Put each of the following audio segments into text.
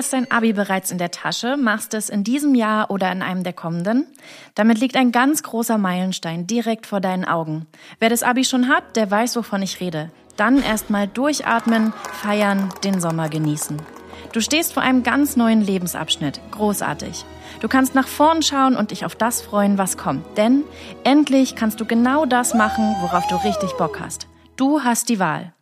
Hast dein Abi bereits in der Tasche, machst es in diesem Jahr oder in einem der kommenden. Damit liegt ein ganz großer Meilenstein direkt vor deinen Augen. Wer das Abi schon hat, der weiß, wovon ich rede. Dann erstmal durchatmen, feiern, den Sommer genießen. Du stehst vor einem ganz neuen Lebensabschnitt. Großartig. Du kannst nach vorn schauen und dich auf das freuen, was kommt. Denn endlich kannst du genau das machen, worauf du richtig Bock hast. Du hast die Wahl.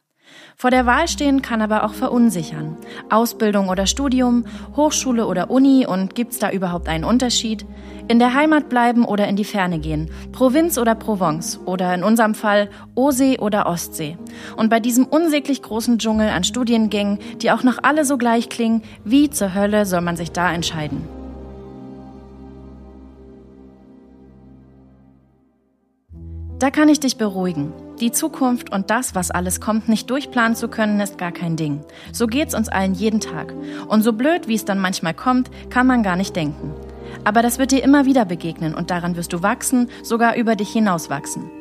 Vor der Wahl stehen kann aber auch verunsichern. Ausbildung oder Studium, Hochschule oder Uni und gibt's da überhaupt einen Unterschied? In der Heimat bleiben oder in die Ferne gehen, Provinz oder Provence oder in unserem Fall Osee oder Ostsee. Und bei diesem unsäglich großen Dschungel an Studiengängen, die auch noch alle so gleich klingen, wie zur Hölle soll man sich da entscheiden? Da kann ich dich beruhigen. Die Zukunft und das, was alles kommt, nicht durchplanen zu können, ist gar kein Ding. So geht's uns allen jeden Tag. Und so blöd, wie es dann manchmal kommt, kann man gar nicht denken. Aber das wird dir immer wieder begegnen und daran wirst du wachsen, sogar über dich hinaus wachsen.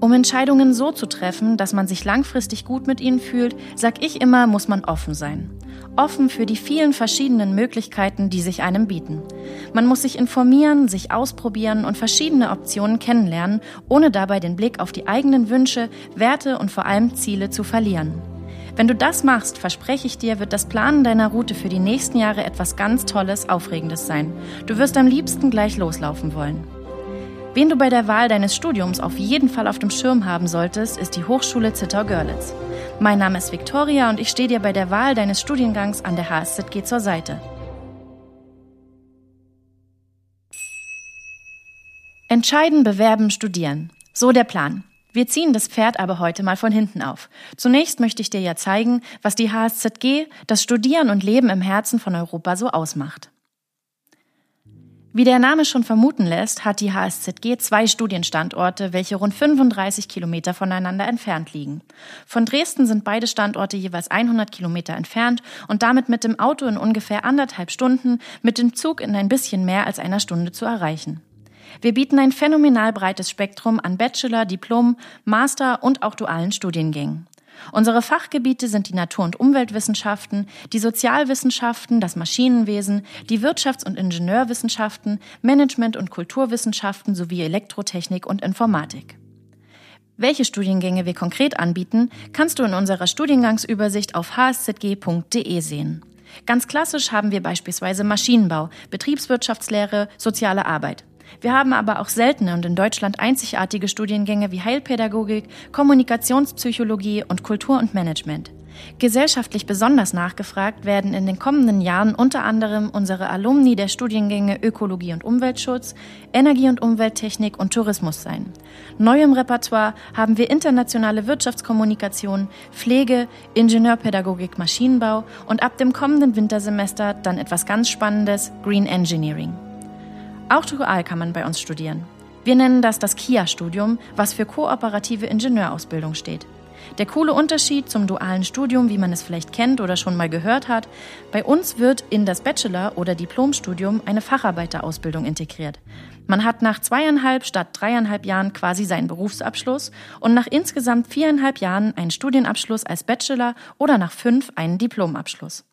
Um Entscheidungen so zu treffen, dass man sich langfristig gut mit ihnen fühlt, sag ich immer, muss man offen sein offen für die vielen verschiedenen Möglichkeiten, die sich einem bieten. Man muss sich informieren, sich ausprobieren und verschiedene Optionen kennenlernen, ohne dabei den Blick auf die eigenen Wünsche, Werte und vor allem Ziele zu verlieren. Wenn du das machst, verspreche ich dir, wird das Planen deiner Route für die nächsten Jahre etwas ganz Tolles, Aufregendes sein. Du wirst am liebsten gleich loslaufen wollen. Wen du bei der Wahl deines Studiums auf jeden Fall auf dem Schirm haben solltest, ist die Hochschule Zittau-Görlitz. Mein Name ist Viktoria und ich stehe dir bei der Wahl deines Studiengangs an der HSZG zur Seite. Entscheiden, bewerben, studieren. So der Plan. Wir ziehen das Pferd aber heute mal von hinten auf. Zunächst möchte ich dir ja zeigen, was die HSZG, das Studieren und Leben im Herzen von Europa so ausmacht. Wie der Name schon vermuten lässt, hat die HSZG zwei Studienstandorte, welche rund 35 Kilometer voneinander entfernt liegen. Von Dresden sind beide Standorte jeweils 100 Kilometer entfernt und damit mit dem Auto in ungefähr anderthalb Stunden, mit dem Zug in ein bisschen mehr als einer Stunde zu erreichen. Wir bieten ein phänomenal breites Spektrum an Bachelor, Diplom, Master und auch dualen Studiengängen. Unsere Fachgebiete sind die Natur- und Umweltwissenschaften, die Sozialwissenschaften, das Maschinenwesen, die Wirtschafts- und Ingenieurwissenschaften, Management- und Kulturwissenschaften sowie Elektrotechnik und Informatik. Welche Studiengänge wir konkret anbieten, kannst du in unserer Studiengangsübersicht auf hszg.de sehen. Ganz klassisch haben wir beispielsweise Maschinenbau, Betriebswirtschaftslehre, soziale Arbeit. Wir haben aber auch seltene und in Deutschland einzigartige Studiengänge wie Heilpädagogik, Kommunikationspsychologie und Kultur und Management. Gesellschaftlich besonders nachgefragt werden in den kommenden Jahren unter anderem unsere Alumni der Studiengänge Ökologie und Umweltschutz, Energie- und Umwelttechnik und Tourismus sein. Neu im Repertoire haben wir internationale Wirtschaftskommunikation, Pflege, Ingenieurpädagogik, Maschinenbau und ab dem kommenden Wintersemester dann etwas ganz Spannendes, Green Engineering. Auch dual kann man bei uns studieren. Wir nennen das das KIA-Studium, was für kooperative Ingenieurausbildung steht. Der coole Unterschied zum dualen Studium, wie man es vielleicht kennt oder schon mal gehört hat, bei uns wird in das Bachelor- oder Diplomstudium eine Facharbeiterausbildung integriert. Man hat nach zweieinhalb statt dreieinhalb Jahren quasi seinen Berufsabschluss und nach insgesamt viereinhalb Jahren einen Studienabschluss als Bachelor oder nach fünf einen Diplomabschluss.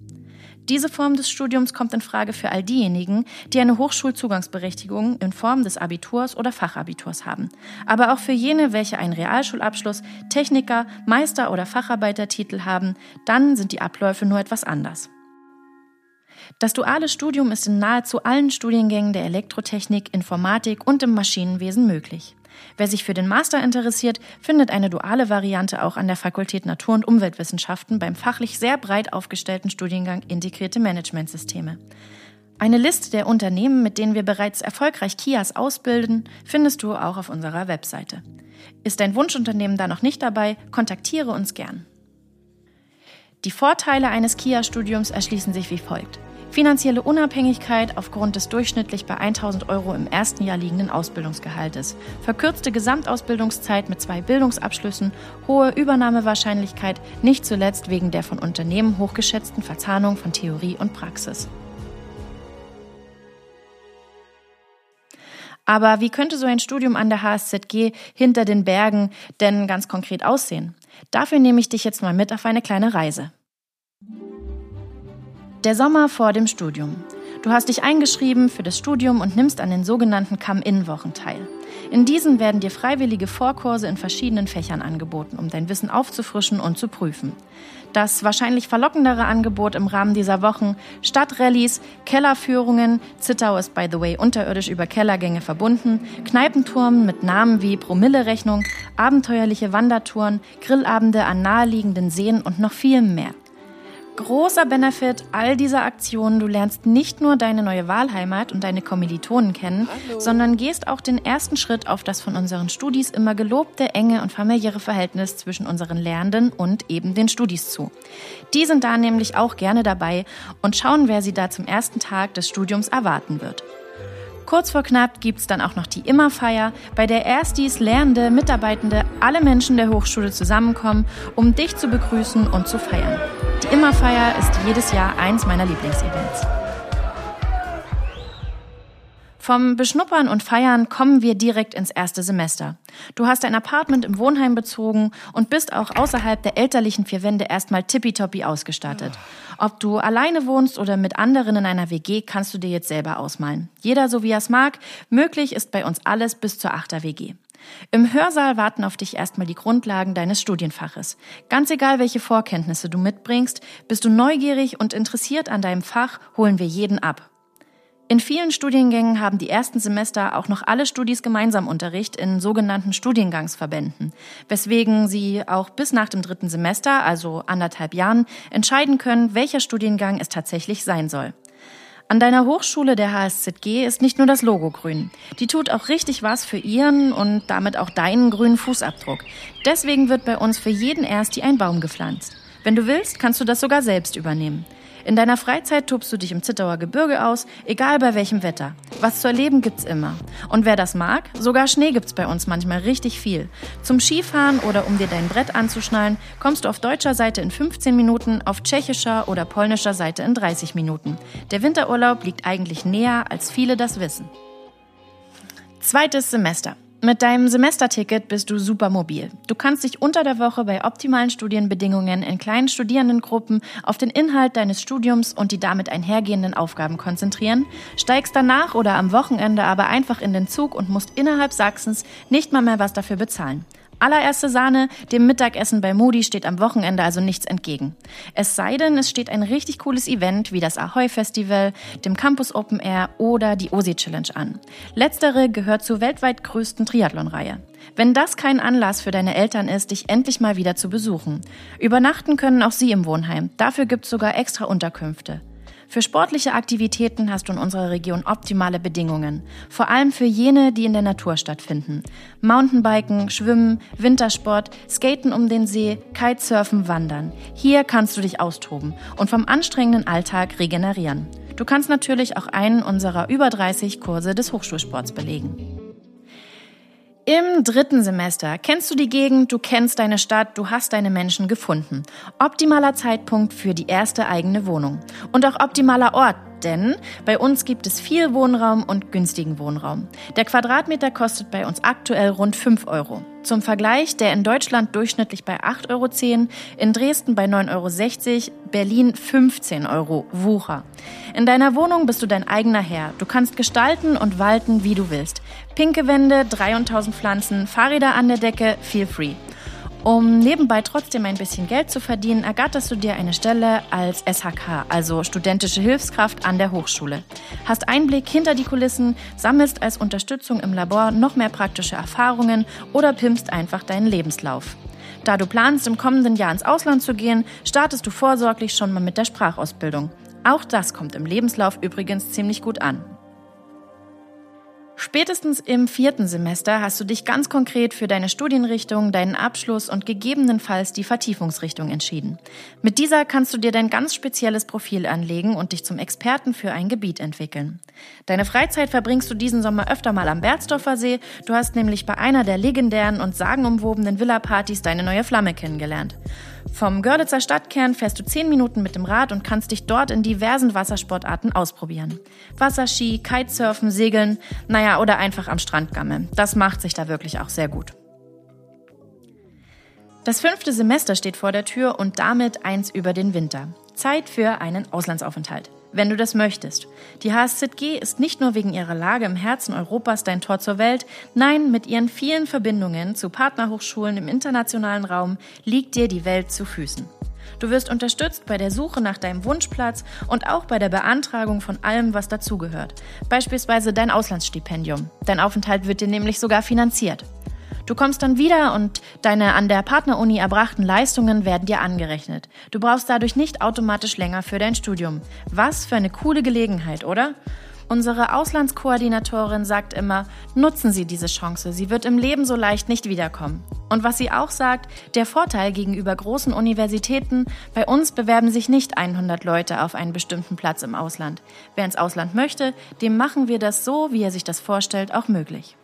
Diese Form des Studiums kommt in Frage für all diejenigen, die eine Hochschulzugangsberechtigung in Form des Abiturs oder Fachabiturs haben, aber auch für jene, welche einen Realschulabschluss, Techniker, Meister- oder Facharbeitertitel haben, dann sind die Abläufe nur etwas anders. Das duale Studium ist in nahezu allen Studiengängen der Elektrotechnik, Informatik und im Maschinenwesen möglich. Wer sich für den Master interessiert, findet eine duale Variante auch an der Fakultät Natur- und Umweltwissenschaften beim fachlich sehr breit aufgestellten Studiengang Integrierte Managementsysteme. Eine Liste der Unternehmen, mit denen wir bereits erfolgreich Kias ausbilden, findest du auch auf unserer Webseite. Ist dein Wunschunternehmen da noch nicht dabei, kontaktiere uns gern. Die Vorteile eines KIA-Studiums erschließen sich wie folgt. Finanzielle Unabhängigkeit aufgrund des durchschnittlich bei 1000 Euro im ersten Jahr liegenden Ausbildungsgehaltes. Verkürzte Gesamtausbildungszeit mit zwei Bildungsabschlüssen, hohe Übernahmewahrscheinlichkeit, nicht zuletzt wegen der von Unternehmen hochgeschätzten Verzahnung von Theorie und Praxis. Aber wie könnte so ein Studium an der HSZG hinter den Bergen denn ganz konkret aussehen? Dafür nehme ich dich jetzt mal mit auf eine kleine Reise. Der Sommer vor dem Studium. Du hast dich eingeschrieben für das Studium und nimmst an den sogenannten Come-In-Wochen teil. In diesen werden dir freiwillige Vorkurse in verschiedenen Fächern angeboten, um dein Wissen aufzufrischen und zu prüfen. Das wahrscheinlich verlockendere Angebot im Rahmen dieser Wochen Stadtrallies, Kellerführungen, Zittau ist by the way unterirdisch über Kellergänge verbunden, Kneipentouren mit Namen wie Promille-Rechnung, abenteuerliche Wandertouren, Grillabende an naheliegenden Seen und noch viel mehr. Großer Benefit all dieser Aktionen, du lernst nicht nur deine neue Wahlheimat und deine Kommilitonen kennen, Hallo. sondern gehst auch den ersten Schritt auf das von unseren Studis immer gelobte enge und familiäre Verhältnis zwischen unseren Lernenden und eben den Studis zu. Die sind da nämlich auch gerne dabei und schauen, wer sie da zum ersten Tag des Studiums erwarten wird. Kurz vor knapp gibt es dann auch noch die Immerfeier, bei der Erstis, Lernende, Mitarbeitende, alle Menschen der Hochschule zusammenkommen, um dich zu begrüßen und zu feiern. Die Immerfeier ist jedes Jahr eins meiner Lieblingsevents. Vom Beschnuppern und Feiern kommen wir direkt ins erste Semester. Du hast ein Apartment im Wohnheim bezogen und bist auch außerhalb der elterlichen vier Wände erstmal tippitoppi ausgestattet. Ob du alleine wohnst oder mit anderen in einer WG, kannst du dir jetzt selber ausmalen. Jeder so wie er es mag. Möglich ist bei uns alles bis zur achter WG. Im Hörsaal warten auf dich erstmal die Grundlagen deines Studienfaches. Ganz egal, welche Vorkenntnisse du mitbringst, bist du neugierig und interessiert an deinem Fach, holen wir jeden ab. In vielen Studiengängen haben die ersten Semester auch noch alle Studis gemeinsam Unterricht in sogenannten Studiengangsverbänden, weswegen sie auch bis nach dem dritten Semester, also anderthalb Jahren, entscheiden können, welcher Studiengang es tatsächlich sein soll. An deiner Hochschule der HSZG ist nicht nur das Logo grün. Die tut auch richtig was für ihren und damit auch deinen grünen Fußabdruck. Deswegen wird bei uns für jeden Ersti ein Baum gepflanzt. Wenn du willst, kannst du das sogar selbst übernehmen. In deiner Freizeit tobst du dich im Zittauer Gebirge aus, egal bei welchem Wetter. Was zu erleben gibt's immer. Und wer das mag, sogar Schnee gibt's bei uns manchmal richtig viel. Zum Skifahren oder um dir dein Brett anzuschnallen, kommst du auf deutscher Seite in 15 Minuten, auf tschechischer oder polnischer Seite in 30 Minuten. Der Winterurlaub liegt eigentlich näher, als viele das wissen. Zweites Semester. Mit deinem Semesterticket bist du super mobil. Du kannst dich unter der Woche bei optimalen Studienbedingungen in kleinen Studierendengruppen auf den Inhalt deines Studiums und die damit einhergehenden Aufgaben konzentrieren, steigst danach oder am Wochenende aber einfach in den Zug und musst innerhalb Sachsens nicht mal mehr was dafür bezahlen. Allererste Sahne, dem Mittagessen bei Moody steht am Wochenende also nichts entgegen. Es sei denn, es steht ein richtig cooles Event wie das Ahoy Festival, dem Campus Open Air oder die OSI Challenge an. Letztere gehört zur weltweit größten Triathlon-Reihe. Wenn das kein Anlass für deine Eltern ist, dich endlich mal wieder zu besuchen. Übernachten können auch sie im Wohnheim. Dafür gibt's sogar extra Unterkünfte. Für sportliche Aktivitäten hast du in unserer Region optimale Bedingungen, vor allem für jene, die in der Natur stattfinden. Mountainbiken, Schwimmen, Wintersport, Skaten um den See, Kitesurfen, Wandern. Hier kannst du dich austoben und vom anstrengenden Alltag regenerieren. Du kannst natürlich auch einen unserer über 30 Kurse des Hochschulsports belegen. Im dritten Semester kennst du die Gegend, du kennst deine Stadt, du hast deine Menschen gefunden. Optimaler Zeitpunkt für die erste eigene Wohnung. Und auch optimaler Ort, denn bei uns gibt es viel Wohnraum und günstigen Wohnraum. Der Quadratmeter kostet bei uns aktuell rund 5 Euro. Zum Vergleich, der in Deutschland durchschnittlich bei 8,10 Euro, in Dresden bei 9,60 Euro, Berlin 15 Euro Wucher. In deiner Wohnung bist du dein eigener Herr. Du kannst gestalten und walten, wie du willst. Pinke Wände, 3 und 1000 Pflanzen, Fahrräder an der Decke, feel free. Um nebenbei trotzdem ein bisschen Geld zu verdienen, ergatterst du dir eine Stelle als SHK, also studentische Hilfskraft an der Hochschule. Hast Einblick hinter die Kulissen, sammelst als Unterstützung im Labor noch mehr praktische Erfahrungen oder pimpst einfach deinen Lebenslauf. Da du planst, im kommenden Jahr ins Ausland zu gehen, startest du vorsorglich schon mal mit der Sprachausbildung. Auch das kommt im Lebenslauf übrigens ziemlich gut an. Spätestens im vierten Semester hast du dich ganz konkret für deine Studienrichtung, deinen Abschluss und gegebenenfalls die Vertiefungsrichtung entschieden. Mit dieser kannst du dir dein ganz spezielles Profil anlegen und dich zum Experten für ein Gebiet entwickeln. Deine Freizeit verbringst du diesen Sommer öfter mal am Berzdorfer See. Du hast nämlich bei einer der legendären und sagenumwobenen Villa-Partys deine neue Flamme kennengelernt. Vom Görlitzer Stadtkern fährst du zehn Minuten mit dem Rad und kannst dich dort in diversen Wassersportarten ausprobieren. Wasserski, Kitesurfen, Segeln, naja, oder einfach am Strand gammeln. Das macht sich da wirklich auch sehr gut. Das fünfte Semester steht vor der Tür und damit eins über den Winter. Zeit für einen Auslandsaufenthalt wenn du das möchtest. Die HSZG ist nicht nur wegen ihrer Lage im Herzen Europas dein Tor zur Welt, nein, mit ihren vielen Verbindungen zu Partnerhochschulen im internationalen Raum liegt dir die Welt zu Füßen. Du wirst unterstützt bei der Suche nach deinem Wunschplatz und auch bei der Beantragung von allem, was dazugehört. Beispielsweise dein Auslandsstipendium. Dein Aufenthalt wird dir nämlich sogar finanziert. Du kommst dann wieder und deine an der Partneruni erbrachten Leistungen werden dir angerechnet. Du brauchst dadurch nicht automatisch länger für dein Studium. Was für eine coole Gelegenheit, oder? Unsere Auslandskoordinatorin sagt immer, nutzen Sie diese Chance, sie wird im Leben so leicht nicht wiederkommen. Und was sie auch sagt, der Vorteil gegenüber großen Universitäten, bei uns bewerben sich nicht 100 Leute auf einen bestimmten Platz im Ausland. Wer ins Ausland möchte, dem machen wir das so, wie er sich das vorstellt, auch möglich.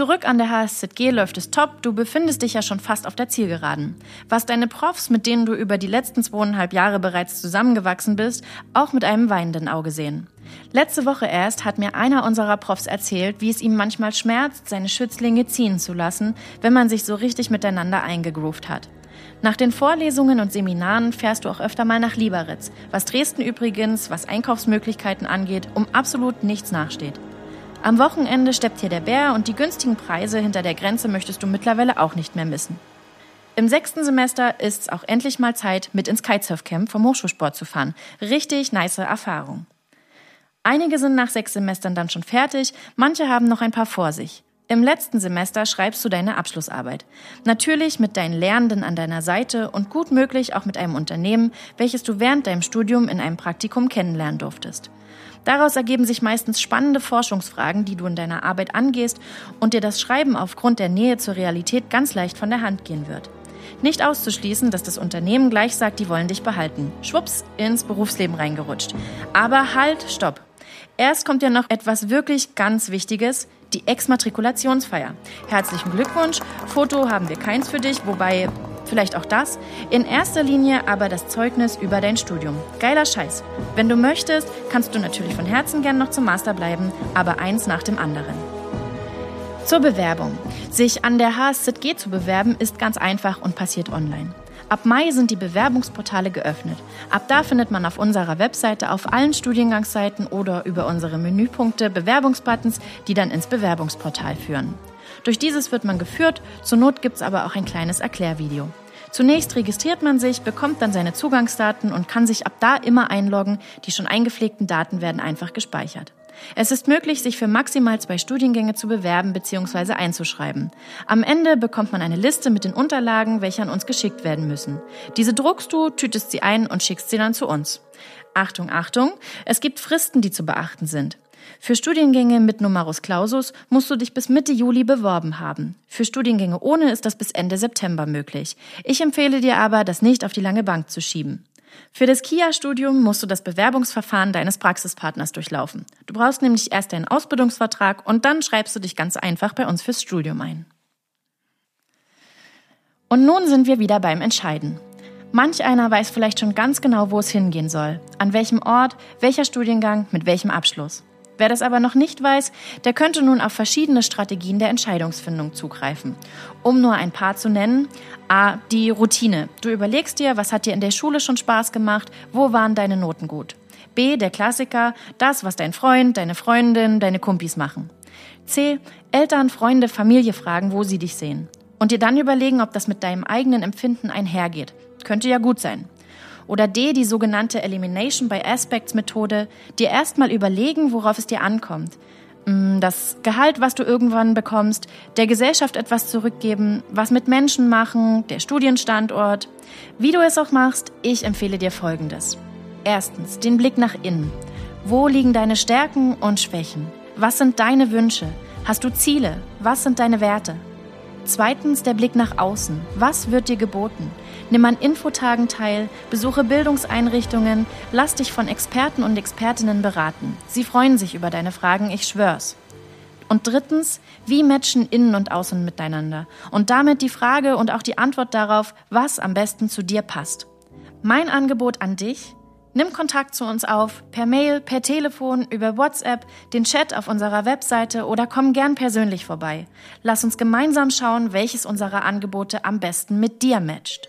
Zurück an der HSZG läuft es top, du befindest dich ja schon fast auf der Zielgeraden. Was deine Profs, mit denen du über die letzten zweieinhalb Jahre bereits zusammengewachsen bist, auch mit einem weinenden Auge sehen. Letzte Woche erst hat mir einer unserer Profs erzählt, wie es ihm manchmal schmerzt, seine Schützlinge ziehen zu lassen, wenn man sich so richtig miteinander eingegroovt hat. Nach den Vorlesungen und Seminaren fährst du auch öfter mal nach Lieberitz, was Dresden übrigens, was Einkaufsmöglichkeiten angeht, um absolut nichts nachsteht. Am Wochenende steppt hier der Bär und die günstigen Preise hinter der Grenze möchtest du mittlerweile auch nicht mehr missen. Im sechsten Semester ist es auch endlich mal Zeit, mit ins Kitesurfcamp vom Hochschulsport zu fahren. Richtig nice Erfahrung. Einige sind nach sechs Semestern dann schon fertig, manche haben noch ein paar vor sich. Im letzten Semester schreibst du deine Abschlussarbeit. Natürlich mit deinen Lernenden an deiner Seite und gut möglich auch mit einem Unternehmen, welches du während deinem Studium in einem Praktikum kennenlernen durftest. Daraus ergeben sich meistens spannende Forschungsfragen, die du in deiner Arbeit angehst und dir das Schreiben aufgrund der Nähe zur Realität ganz leicht von der Hand gehen wird. Nicht auszuschließen, dass das Unternehmen gleich sagt, die wollen dich behalten. Schwupps, ins Berufsleben reingerutscht. Aber halt, stopp. Erst kommt ja noch etwas wirklich ganz Wichtiges, die Exmatrikulationsfeier. Herzlichen Glückwunsch. Foto haben wir keins für dich, wobei vielleicht auch das. In erster Linie aber das Zeugnis über dein Studium. Geiler Scheiß. Wenn du möchtest, kannst du natürlich von Herzen gern noch zum Master bleiben, aber eins nach dem anderen. Zur Bewerbung. Sich an der HSZG zu bewerben ist ganz einfach und passiert online. Ab Mai sind die Bewerbungsportale geöffnet. Ab da findet man auf unserer Webseite auf allen Studiengangsseiten oder über unsere Menüpunkte Bewerbungsbuttons, die dann ins Bewerbungsportal führen. Durch dieses wird man geführt, zur Not gibt es aber auch ein kleines Erklärvideo. Zunächst registriert man sich, bekommt dann seine Zugangsdaten und kann sich ab da immer einloggen. Die schon eingepflegten Daten werden einfach gespeichert. Es ist möglich, sich für maximal zwei Studiengänge zu bewerben bzw. einzuschreiben. Am Ende bekommt man eine Liste mit den Unterlagen, welche an uns geschickt werden müssen. Diese druckst du, tütest sie ein und schickst sie dann zu uns. Achtung, Achtung, es gibt Fristen, die zu beachten sind. Für Studiengänge mit Numerus Clausus musst du dich bis Mitte Juli beworben haben. Für Studiengänge ohne ist das bis Ende September möglich. Ich empfehle dir aber, das nicht auf die lange Bank zu schieben. Für das KIA-Studium musst du das Bewerbungsverfahren deines Praxispartners durchlaufen. Du brauchst nämlich erst einen Ausbildungsvertrag und dann schreibst du dich ganz einfach bei uns fürs Studium ein. Und nun sind wir wieder beim Entscheiden. Manch einer weiß vielleicht schon ganz genau, wo es hingehen soll, an welchem Ort, welcher Studiengang, mit welchem Abschluss. Wer das aber noch nicht weiß, der könnte nun auf verschiedene Strategien der Entscheidungsfindung zugreifen. Um nur ein paar zu nennen, A. Die Routine. Du überlegst dir, was hat dir in der Schule schon Spaß gemacht, wo waren deine Noten gut. B. Der Klassiker, das, was dein Freund, deine Freundin, deine Kumpis machen. C. Eltern, Freunde, Familie fragen, wo sie dich sehen. Und dir dann überlegen, ob das mit deinem eigenen Empfinden einhergeht. Könnte ja gut sein. Oder D, die sogenannte Elimination by Aspects Methode, dir erstmal überlegen, worauf es dir ankommt. Mm, das Gehalt, was du irgendwann bekommst, der Gesellschaft etwas zurückgeben, was mit Menschen machen, der Studienstandort. Wie du es auch machst, ich empfehle dir Folgendes. Erstens, den Blick nach innen. Wo liegen deine Stärken und Schwächen? Was sind deine Wünsche? Hast du Ziele? Was sind deine Werte? Zweitens, der Blick nach außen. Was wird dir geboten? Nimm an Infotagen teil, besuche Bildungseinrichtungen, lass dich von Experten und Expertinnen beraten. Sie freuen sich über deine Fragen, ich schwör's. Und drittens, wie matchen Innen und Außen miteinander? Und damit die Frage und auch die Antwort darauf, was am besten zu dir passt. Mein Angebot an dich, Nimm Kontakt zu uns auf, per Mail, per Telefon, über WhatsApp, den Chat auf unserer Webseite oder komm gern persönlich vorbei. Lass uns gemeinsam schauen, welches unserer Angebote am besten mit dir matcht.